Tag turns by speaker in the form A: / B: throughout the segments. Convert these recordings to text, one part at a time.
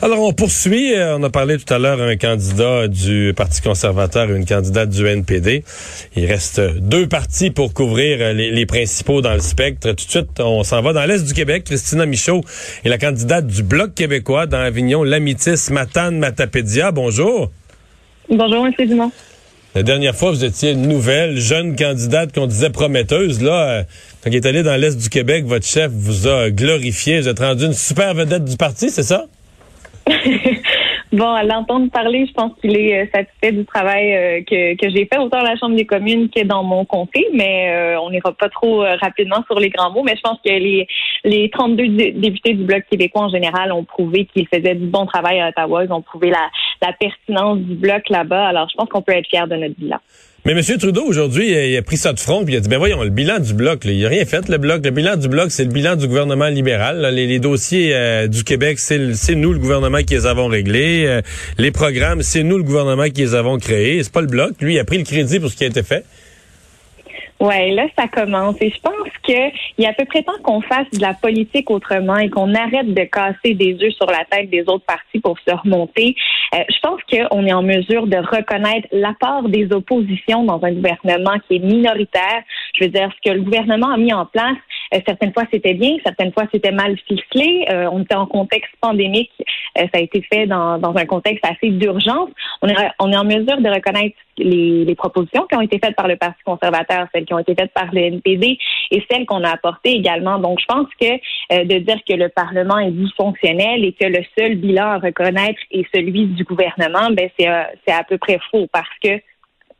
A: Alors, on poursuit. Euh, on a parlé tout à l'heure un candidat du Parti conservateur et une candidate du NPD. Il reste deux partis pour couvrir euh, les, les principaux dans le spectre. Tout de suite, on s'en va dans l'Est du Québec. Christina Michaud est la candidate du Bloc québécois dans Avignon, Lamitis, Matane, Matapédia. Bonjour.
B: Bonjour, M. Dumont.
A: La dernière fois, vous étiez une nouvelle, jeune candidate qu'on disait prometteuse. Là, euh, quand il est allé dans l'Est du Québec, votre chef vous a glorifié. Vous êtes rendu une super vedette du parti, c'est ça?
B: bon, à l'entendre parler, je pense qu'il est euh, satisfait du travail euh, que, que j'ai fait autant à la Chambre des communes que dans mon comté, mais euh, on n'ira pas trop rapidement sur les grands mots. Mais je pense que les, les 32 députés du Bloc québécois en général ont prouvé qu'ils faisaient du bon travail à Ottawa. Ils ont prouvé la, la pertinence du Bloc là-bas. Alors, je pense qu'on peut être fier de notre bilan.
A: Mais M. Trudeau, aujourd'hui, il a pris ça de front, puis il a dit, ben voyons, le bilan du Bloc, là, il a rien fait, le Bloc. Le bilan du Bloc, c'est le bilan du gouvernement libéral. Les, les, dossiers euh, du Québec, c'est nous, le gouvernement, qui les avons réglés. Euh, les programmes, c'est nous, le gouvernement, qui les avons créés. C'est pas le Bloc. Lui, il a pris le crédit pour ce qui a été fait.
B: Ouais, là, ça commence. Et je pense qu'il y a à peu près temps qu'on fasse de la politique autrement et qu'on arrête de casser des œufs sur la tête des autres partis pour se remonter. Euh, je pense qu'on est en mesure de reconnaître l'apport des oppositions dans un gouvernement qui est minoritaire. Je veux dire, ce que le gouvernement a mis en place, certaines fois c'était bien, certaines fois c'était mal ficelé. Euh, on était en contexte pandémique, ça a été fait dans, dans un contexte assez d'urgence. On est, on est en mesure de reconnaître les, propositions qui ont été faites par le Parti conservateur, celles qui ont été faites par le NPD et celles qu'on a apportées également. Donc, je pense que euh, de dire que le Parlement est dysfonctionnel et que le seul bilan à reconnaître est celui du gouvernement, ben c'est euh, c'est à peu près faux parce que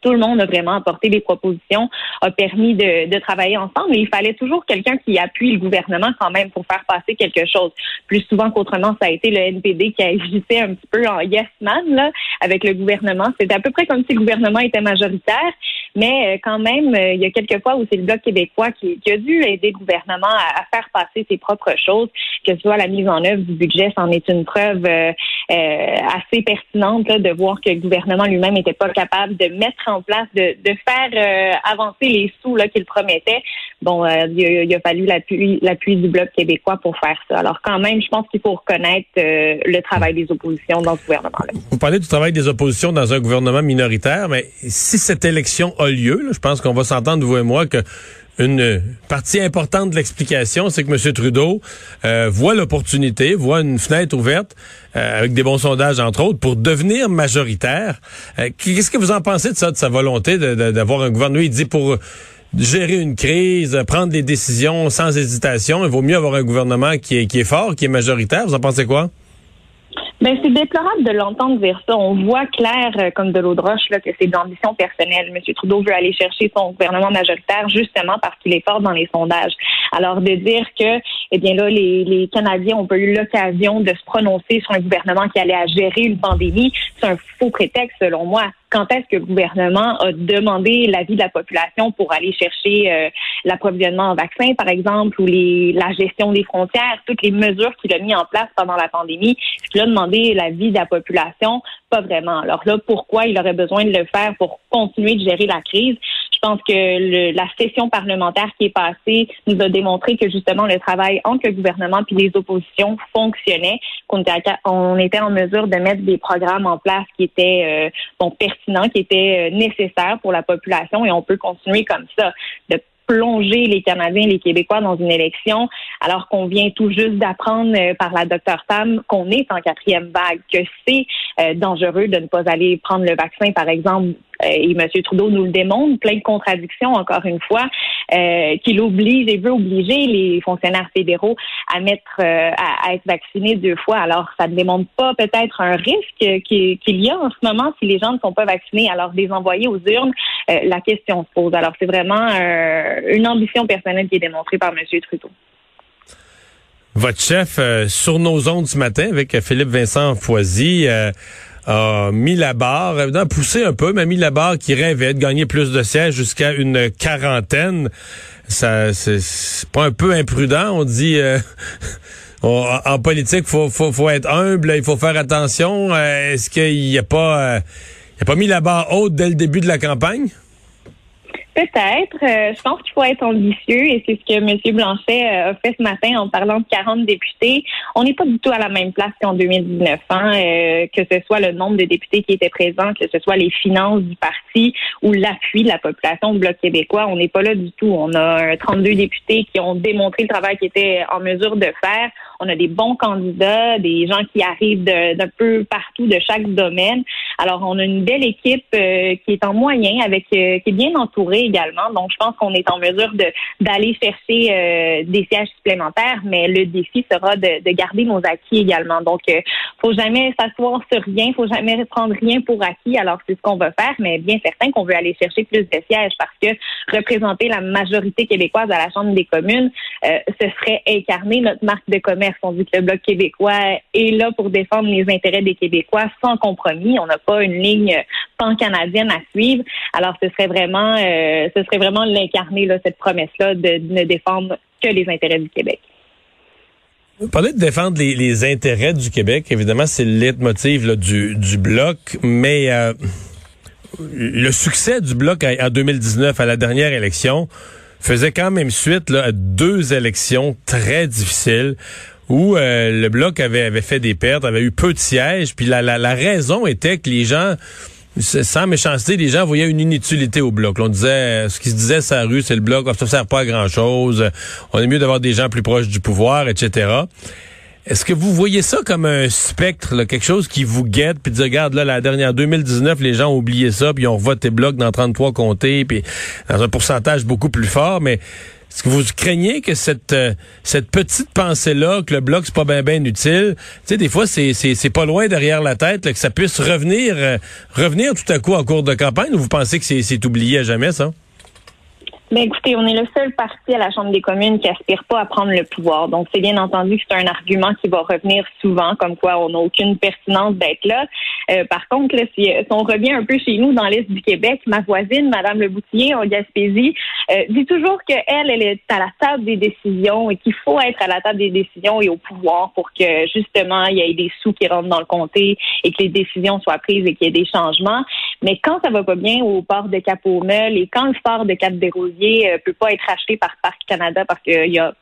B: tout le monde a vraiment apporté des propositions, a permis de, travailler ensemble. Mais il fallait toujours quelqu'un qui appuie le gouvernement quand même pour faire passer quelque chose. Plus souvent qu'autrement, ça a été le NPD qui a agité un petit peu en yes man là, avec le gouvernement. C'était à peu près comme si le gouvernement était majoritaire. Mais euh, quand même, euh, il y a quelques fois où c'est le Bloc québécois qui, a dû aider le gouvernement à, faire passer ses propres choses, que ce soit la mise en œuvre du budget, c'en est une preuve euh, assez pertinente de voir que le gouvernement lui-même n'était pas capable de mettre en place, de, faire avancer les sous qu'il promettait. Bon, il, a, fallu l'appui, l'appui du Bloc québécois pour faire ça. Alors quand même, je pense qu'il faut reconnaître le travail des oppositions dans ce gouvernement-là.
A: Vous parlez du travail des oppositions dans un gouvernement minoritaire, mais si cette élection a lieu. Je pense qu'on va s'entendre, vous et moi, que une partie importante de l'explication, c'est que M. Trudeau euh, voit l'opportunité, voit une fenêtre ouverte, euh, avec des bons sondages, entre autres, pour devenir majoritaire. Euh, qu'est-ce que vous en pensez de ça, de sa volonté d'avoir un gouvernement? Il dit pour gérer une crise, prendre des décisions sans hésitation, il vaut mieux avoir un gouvernement qui est, qui est fort, qui est majoritaire. Vous en pensez quoi?
B: Ben, c'est déplorable de l'entendre dire ça. On voit clair, euh, comme de l'eau de roche, là, que c'est d'ambition personnelle. M. Trudeau veut aller chercher son gouvernement majoritaire justement parce qu'il est fort dans les sondages. Alors, de dire que, eh bien là, les, les Canadiens ont pas eu l'occasion de se prononcer sur un gouvernement qui allait à gérer une pandémie, c'est un faux prétexte, selon moi quand est-ce que le gouvernement a demandé l'avis de la population pour aller chercher euh, l'approvisionnement en vaccins, par exemple, ou les, la gestion des frontières, toutes les mesures qu'il a mis en place pendant la pandémie? L'avis de la population? Pas vraiment. Alors là, pourquoi il aurait besoin de le faire pour continuer de gérer la crise? Je pense que la session parlementaire qui est passée nous a démontré que justement le travail entre le gouvernement puis les oppositions fonctionnait, qu'on était, on était en mesure de mettre des programmes en place qui étaient euh, pertinents, qui étaient euh, nécessaires pour la population et on peut continuer comme ça plonger les Canadiens et les Québécois dans une élection alors qu'on vient tout juste d'apprendre euh, par la docteur Tam qu'on est en quatrième vague, que c'est euh, dangereux de ne pas aller prendre le vaccin, par exemple. Euh, et M. Trudeau nous le démontre, plein de contradictions, encore une fois, qu'il oblige et veut obliger les fonctionnaires fédéraux à mettre à, être vaccinés deux fois. Alors, ça ne démontre pas peut-être un risque qu'il y a en ce moment si les gens ne sont pas vaccinés. Alors, les envoyer aux urnes, la question se pose. Alors, c'est vraiment une ambition personnelle qui est démontrée par M. Trudeau.
A: Votre chef, euh, sur nos ondes ce matin, avec Philippe Vincent Foisy, euh, a mis la barre, évidemment poussé un peu, mais a mis la barre qui rêvait de gagner plus de sièges jusqu'à une quarantaine. Ça, c'est pas un peu imprudent, on dit... Euh, en politique, faut, faut, faut être humble, il faut faire attention. Est-ce qu'il n'y a pas, il a pas mis la barre haute dès le début de la campagne?
B: Peut-être. Euh, je pense qu'il faut être ambitieux et c'est ce que M. Blanchet euh, a fait ce matin en parlant de 40 députés. On n'est pas du tout à la même place qu'en 2019, hein, euh, que ce soit le nombre de députés qui étaient présents, que ce soit les finances du parti ou l'appui de la population du Bloc québécois. On n'est pas là du tout. On a 32 députés qui ont démontré le travail qu'ils étaient en mesure de faire. On a des bons candidats, des gens qui arrivent d'un peu partout de chaque domaine. Alors, on a une belle équipe qui est en moyen, avec qui est bien entourée également. Donc, je pense qu'on est en mesure d'aller chercher euh, des sièges supplémentaires, mais le défi sera de, de garder nos acquis également. Donc, euh, faut jamais s'asseoir sur rien, faut jamais prendre rien pour acquis. Alors, c'est ce qu'on va faire, mais bien certain qu'on veut aller chercher plus de sièges parce que représenter la majorité québécoise à la Chambre des communes, euh, ce serait incarner notre marque de commerce. On dit que le Bloc québécois est là pour défendre les intérêts des Québécois sans compromis. On n'a pas une ligne pan-canadienne à suivre. Alors, ce serait vraiment euh, ce serait vraiment l'incarner, cette promesse-là de, ne défendre que les intérêts du Québec.
A: Vous parlez de défendre les, intérêts du Québec. Évidemment, c'est le leitmotiv du, du bloc, mais euh, le succès du bloc en 2019 à la dernière élection faisait quand même suite à deux élections très difficiles où euh, le bloc avait, avait fait des pertes, avait eu peu de sièges, puis la, la raison était que les gens sans méchanceté, les gens voyaient une inutilité au bloc. On disait, ce qui se disait sa rue, c'est le bloc, ça ne sert pas à grand chose. On est mieux d'avoir des gens plus proches du pouvoir, etc. Est-ce que vous voyez ça comme un spectre, quelque chose qui vous guette, puis dire, regarde, là, la dernière 2019, les gens ont oublié ça, puis ils ont voté bloc dans 33 comtés, puis dans un pourcentage beaucoup plus fort, mais est-ce que vous craignez que cette euh, cette petite pensée-là, que le bloc, c'est pas bien ben utile, tu sais, des fois, c'est, pas loin derrière la tête, que ça puisse revenir euh, revenir tout à coup en cours de campagne, ou vous pensez que c'est, c'est oublié à jamais, ça?
B: Ben écoutez, on est le seul parti à la Chambre des communes qui aspire pas à prendre le pouvoir. Donc, c'est bien entendu que c'est un argument qui va revenir souvent, comme quoi on n'a aucune pertinence d'être là. Euh, par contre, là, si, on revient un peu chez nous dans l'Est du Québec, ma voisine, Madame Le Boutier, en Gaspésie, euh, dit toujours qu'elle, elle est à la table des décisions et qu'il faut être à la table des décisions et au pouvoir pour que, justement, il y ait des sous qui rentrent dans le comté et que les décisions soient prises et qu'il y ait des changements. Mais quand ça va pas bien au port de Cap-au-Meul et quand le port de Cap-des-Rosiers ne euh, peut pas être acheté par Parc Canada parce qu'il y a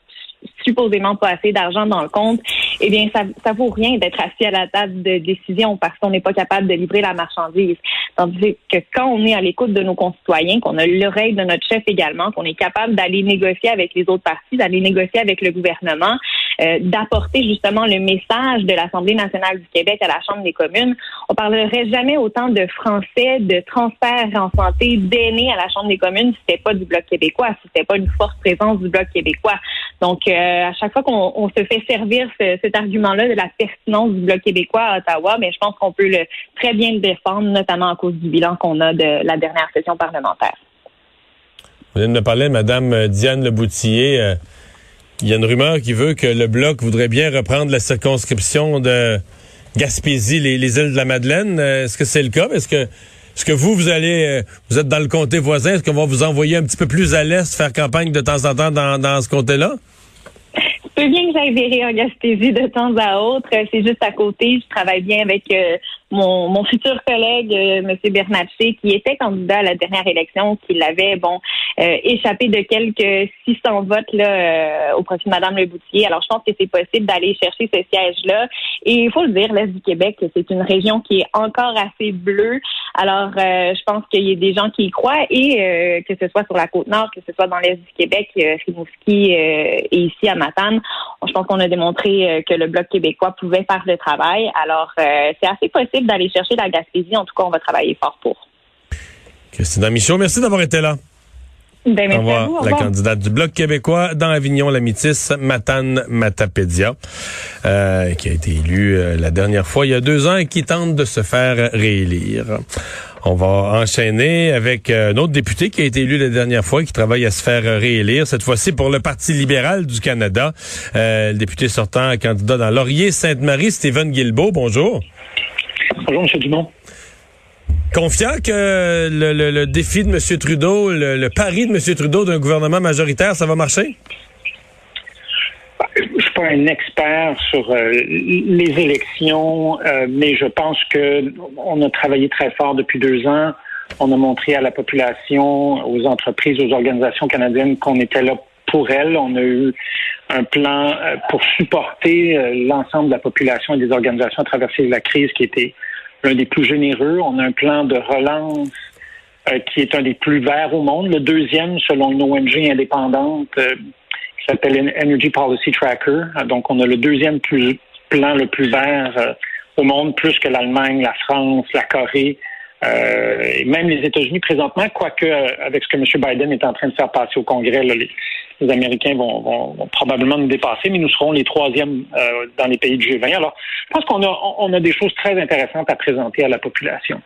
B: supposément pas assez d'argent dans le compte, eh bien, ça, ça vaut rien d'être assis à la table de décision parce qu'on n'est pas capable de livrer la marchandise. Tandis que quand on est à l'écoute de nos concitoyens, qu'on a l'oreille de notre chef également, qu'on est capable d'aller négocier avec les autres partis, d'aller négocier avec le gouvernement, euh, d'apporter justement le message de l'Assemblée nationale du Québec à la Chambre des communes. On parlerait jamais autant de français, de transfert en santé, d'aînés à la Chambre des communes si c'était pas du Bloc québécois, si c'était pas une forte présence du Bloc québécois. Donc, euh, à chaque fois qu'on se fait servir cet argument-là de la pertinence du Bloc québécois à Ottawa, mais je pense qu'on peut très bien le défendre, notamment à cause du bilan qu'on a de la dernière session parlementaire.
A: Vous venez de parler, Mme Diane Leboutillier. Euh, il y a une rumeur qui veut que le Bloc voudrait bien reprendre la circonscription de Gaspésie, les, îles de la Madeleine. Euh, est-ce que c'est le cas? Est-ce que, est-ce que vous, vous allez, euh, vous êtes dans le comté voisin? Est-ce qu'on va vous envoyer un petit peu plus à l'est faire campagne de temps en temps dans, dans ce comté-là?
B: Je peux bien que j'aille virer en Gaspésie de temps à autre. C'est juste à côté. Je travaille bien avec euh, mon, mon futur collègue, euh, M. Bernatchez, qui était candidat à la dernière élection, qui l'avait, bon, euh, échappé de quelques 600 votes là, euh, au profit de Mme Leboutier. Alors, je pense que c'est possible d'aller chercher ce siège-là. Et il faut le dire, l'Est du Québec, c'est une région qui est encore assez bleue. Alors, je pense qu'il y a des gens qui y croient et que ce soit sur la Côte-Nord, que ce soit dans l'Est du Québec, Rimouski et ici à Matane, je pense qu'on a démontré que le Bloc québécois pouvait faire le travail. Alors, c'est assez possible d'aller chercher la Gaspésie. En tout cas, on va travailler fort pour.
A: Christina Michaud, merci d'avoir été là.
B: Ben, merci
A: à vous, la candidate du Bloc québécois dans Avignon, la Métis, Matane Matapédia, euh, qui a été élue euh, la dernière fois il y a deux ans et qui tente de se faire réélire. On va enchaîner avec euh, un autre député qui a été élu la dernière fois, qui travaille à se faire réélire, cette fois-ci pour le Parti libéral du Canada. le député sortant, candidat dans Laurier-Sainte-Marie, Stephen Guilbeault, bonjour.
C: Bonjour, M. Dumont.
A: Confiant que le, défi de M. Trudeau, le, pari de M. Trudeau d'un gouvernement majoritaire, ça va marcher?
C: Je pas un expert sur euh, les élections, euh, mais je pense que on a travaillé très fort depuis deux ans. On a montré à la population, aux entreprises, aux organisations canadiennes qu'on était là pour elles. On a eu un plan euh, pour supporter l'ensemble de la population et des organisations à traverser la crise qui était l'un des plus généreux. On a un plan de relance qui est un des plus verts au monde, le deuxième selon une ONG indépendante s'appelle Energy Policy Tracker. Donc, on a le deuxième plus, plan le plus vert euh, au monde, plus que l'Allemagne, la France, la Corée, euh, et même les États-Unis présentement, quoique euh, avec ce que M. Biden est en train de faire passer au Congrès, les, Américains vont, probablement nous dépasser, mais nous serons les troisièmes dans les pays du G20. Alors, je pense qu'on a, on a des choses très intéressantes à présenter à la population.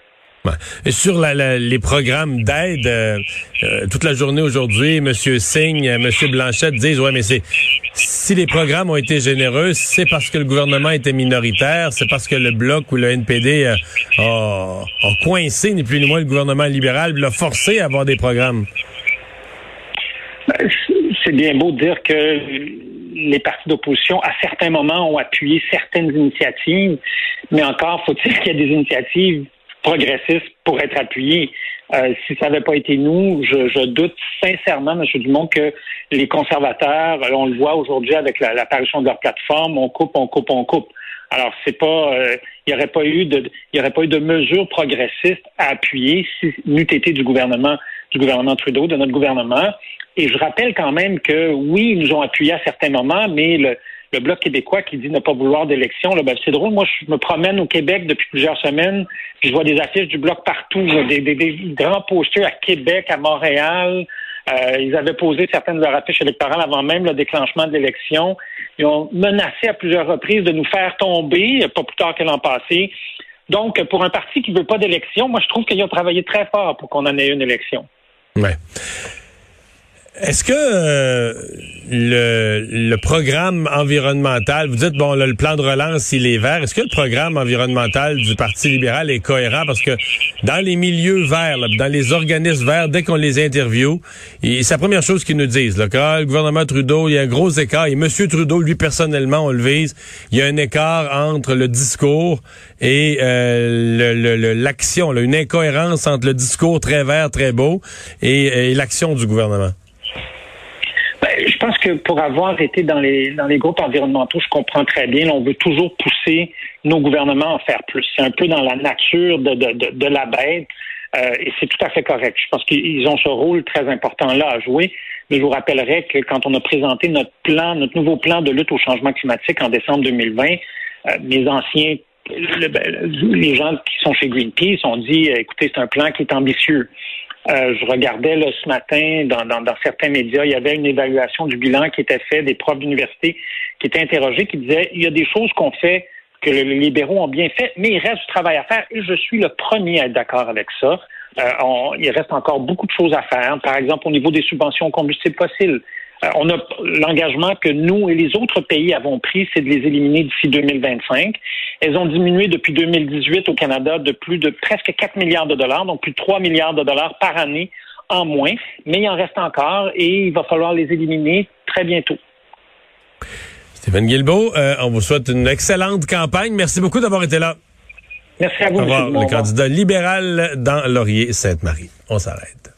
A: Et sur la, les programmes d'aide, euh, euh, toute la journée aujourd'hui, M. Singh, euh, M. Blanchette disent, ouais, mais c'est si les programmes ont été généreux, c'est parce que le gouvernement était minoritaire, c'est parce que le Bloc ou le NPD a, a, coincé, ni plus ni moins, le gouvernement libéral, l'a forcé à avoir des programmes.
C: C'est bien beau de dire que les partis d'opposition, à certains moments, ont appuyé certaines initiatives, mais encore faut-il qu'il y ait des initiatives progressiste pour être appuyé. Euh, si ça n'avait pas été nous, je, doute sincèrement, M. Dumont, que les conservateurs, on le voit aujourd'hui avec l'apparition de leur plateforme, on coupe, on coupe, on coupe. Alors, c'est pas, euh, il n'y aurait pas eu de, il aurait pas eu de mesures progressistes à appuyer si n'eût été du gouvernement, du gouvernement Trudeau, de notre gouvernement. Et je rappelle quand même que oui, ils nous ont appuyés à certains moments, mais le, le Bloc québécois qui dit ne pas vouloir d'élection, ben, c'est drôle. Moi, je me promène au Québec depuis plusieurs semaines, puis je vois des affiches du Bloc partout, des, grands posters à Québec, à Montréal. Euh, ils avaient posé certaines de leurs affiches électorales avant même le déclenchement de l'élection. Ils ont menacé à plusieurs reprises de nous faire tomber, pas plus tard que l'an passé. Donc, pour un parti qui veut pas d'élection, moi, je trouve qu'ils ont travaillé très fort pour qu'on en ait une élection.
A: Ouais. Est-ce que euh, le, le, programme environnemental, vous dites, bon, le plan de relance, il est vert. Est-ce que le programme environnemental du Parti libéral est cohérent? Parce que dans les milieux verts, dans les organismes verts, dès qu'on les interviewe, c'est la première chose qu'ils nous disent. Là, quand le gouvernement Trudeau, il y a un gros écart. Et M. Trudeau, lui, personnellement, on le vise, il y a un écart entre le discours et euh, l'action, une incohérence entre le discours très vert, très beau, et l'action du gouvernement
C: pense que pour avoir été dans les dans les groupes environnementaux, je comprends très bien. on veut toujours pousser nos gouvernements à faire plus. C'est un peu dans la nature de, de, de, la bête. Euh, et c'est tout à fait correct. Je pense qu'ils ont ce rôle très important là à jouer. Mais je vous rappellerai que quand on a présenté notre plan, notre nouveau plan de lutte au changement climatique en décembre 2020, euh, mes anciens ben, les gens qui sont chez Greenpeace ont dit écoutez, c'est un plan qui est ambitieux. Euh, je regardais là, ce matin dans, dans, certains médias, il y avait une évaluation du bilan qui était fait des profs d'université qui étaient interrogés, qui disaient il y a des choses qu'on fait que les libéraux ont bien fait, mais il reste du travail à faire et je suis le premier à être d'accord avec ça. Euh, il reste encore beaucoup de choses à faire, par exemple au niveau des subventions aux combustibles fossiles. Euh, on a l'engagement que nous et les autres pays avons pris, c'est de les éliminer d'ici 2025. Elles ont diminué depuis 2018 au Canada de plus de presque 4 milliards de dollars, donc plus de 3 milliards de dollars par année en moins, mais il en reste encore et il va falloir les éliminer très bientôt.
A: Stéphane Guilbeault, euh, on vous souhaite une excellente campagne. Merci beaucoup d'avoir été là.
C: Merci à vous. Au
A: revoir, le candidat libéral dans Laurier-Sainte-Marie. On s'arrête.